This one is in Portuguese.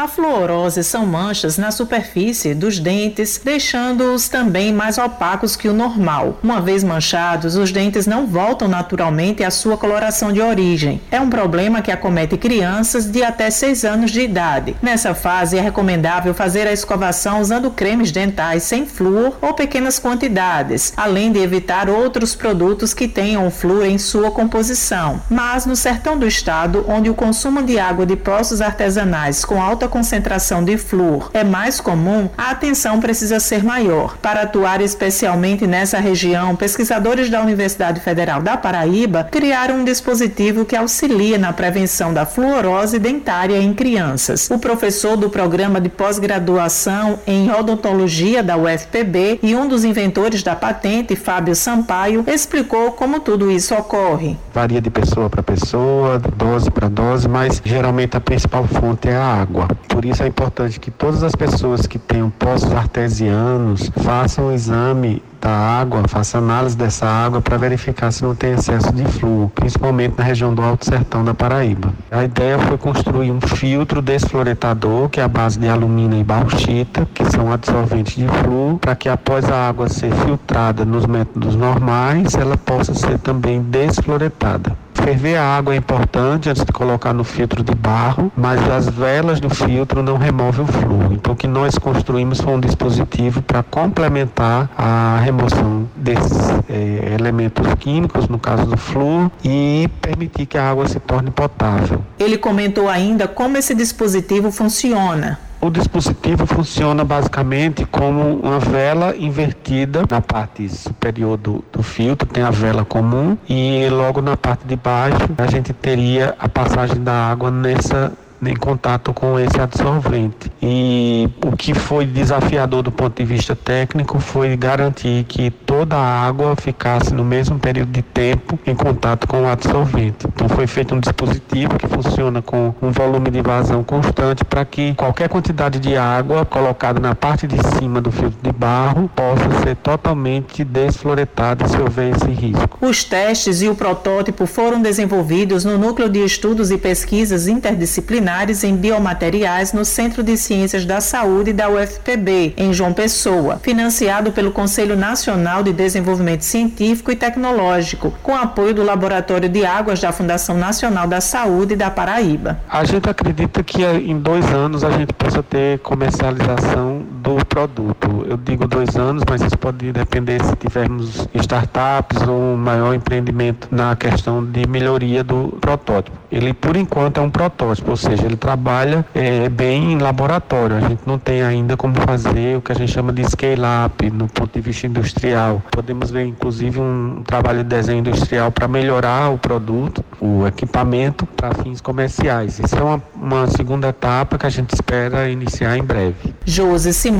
A fluorose são manchas na superfície dos dentes, deixando-os também mais opacos que o normal. Uma vez manchados, os dentes não voltam naturalmente à sua coloração de origem. É um problema que acomete crianças de até 6 anos de idade. Nessa fase, é recomendável fazer a escovação usando cremes dentais sem flúor ou pequenas quantidades, além de evitar outros produtos que tenham flúor em sua composição. Mas no sertão do estado, onde o consumo de água de poços artesanais com alta concentração de flúor é mais comum, a atenção precisa ser maior. Para atuar especialmente nessa região, pesquisadores da Universidade Federal da Paraíba criaram um dispositivo que auxilia na prevenção da fluorose dentária em crianças. O professor do programa de pós-graduação em odontologia da UFPB e um dos inventores da patente, Fábio Sampaio, explicou como tudo isso ocorre. Varia de pessoa para pessoa, dose para dose, mas geralmente a principal fonte é a água. Por isso é importante que todas as pessoas que tenham poços artesianos façam o exame da água, façam análise dessa água para verificar se não tem excesso de flúor, principalmente na região do Alto Sertão da Paraíba. A ideia foi construir um filtro desfluoretador, que é a base de alumínio e bauxita, que são adsorventes de flúor, para que após a água ser filtrada nos métodos normais, ela possa ser também desfluoretada. Ferver a água é importante antes de colocar no filtro de barro, mas as velas do filtro não removem o flúor. Então, o que nós construímos foi um dispositivo para complementar a remoção desses é, elementos químicos, no caso do flúor, e permitir que a água se torne potável. Ele comentou ainda como esse dispositivo funciona. O dispositivo funciona basicamente como uma vela invertida na parte superior do, do, filtro, tem a vela comum e logo na parte de baixo a gente teria a passagem da água nessa em contato com esse absorvente. E o que foi desafiador do ponto de vista técnico foi garantir que toda a água ficasse no mesmo período de tempo em contato com o absorvente. Então foi feito um dispositivo que funciona com um volume de vazão constante para que qualquer quantidade de água colocada na parte de cima do filtro de barro possa ser totalmente desfloretada se houver esse risco. Os testes e o protótipo foram desenvolvidos no Núcleo de Estudos e Pesquisas Interdisciplinares em biomateriais no Centro de Ciências da Saúde da UFPB, em João Pessoa, financiado pelo Conselho Nacional de Desenvolvimento Científico e Tecnológico, com apoio do Laboratório de Águas da Fundação Nacional da Saúde da Paraíba. A gente acredita que em dois anos a gente possa ter comercialização do produto. Eu digo dois anos, mas isso pode depender se tivermos startups ou um maior empreendimento na questão de melhoria do protótipo. Ele, por enquanto, é um protótipo, ou seja, ele trabalha é, bem em laboratório. A gente não tem ainda como fazer o que a gente chama de scale-up no ponto de vista industrial. Podemos ver, inclusive, um trabalho de desenho industrial para melhorar o produto, o equipamento, para fins comerciais. Isso é uma, uma segunda etapa que a gente espera iniciar em breve. Josi Simão